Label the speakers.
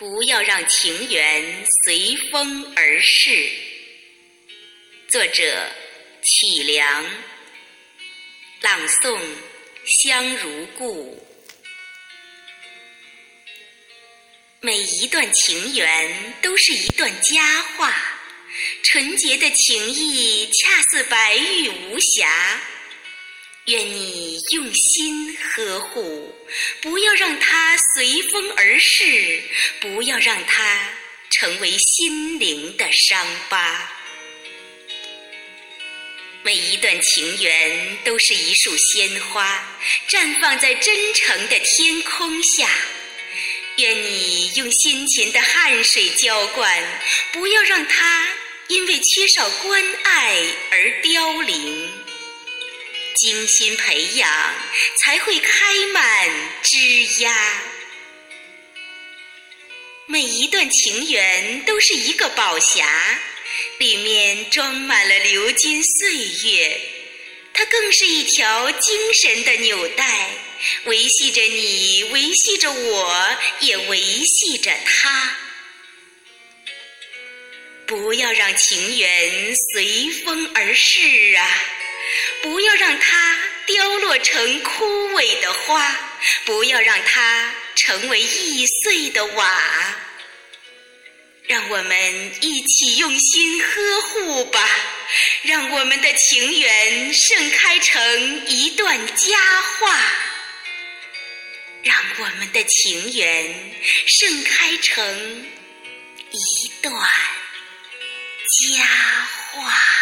Speaker 1: 不要让情缘随风而逝。作者：启良，朗诵：香如故。每一段情缘都是一段佳话，纯洁的情谊恰似白玉无瑕。愿你用心呵护，不要让它随风而逝，不要让它成为心灵的伤疤。每一段情缘都是一束鲜花，绽放在真诚的天空下。愿你用辛勤的汗水浇灌，不要让它因为缺少关爱而凋零。精心培养，才会开满枝桠。每一段情缘都是一个宝匣，里面装满了流金岁月。它更是一条精神的纽带。维系着你，维系着我，也维系着他。不要让情缘随风而逝啊！不要让它凋落成枯萎的花，不要让它成为易碎的瓦。让我们一起用心呵护吧，让我们的情缘盛开成一段佳话。让我们的情缘盛开成一段佳话。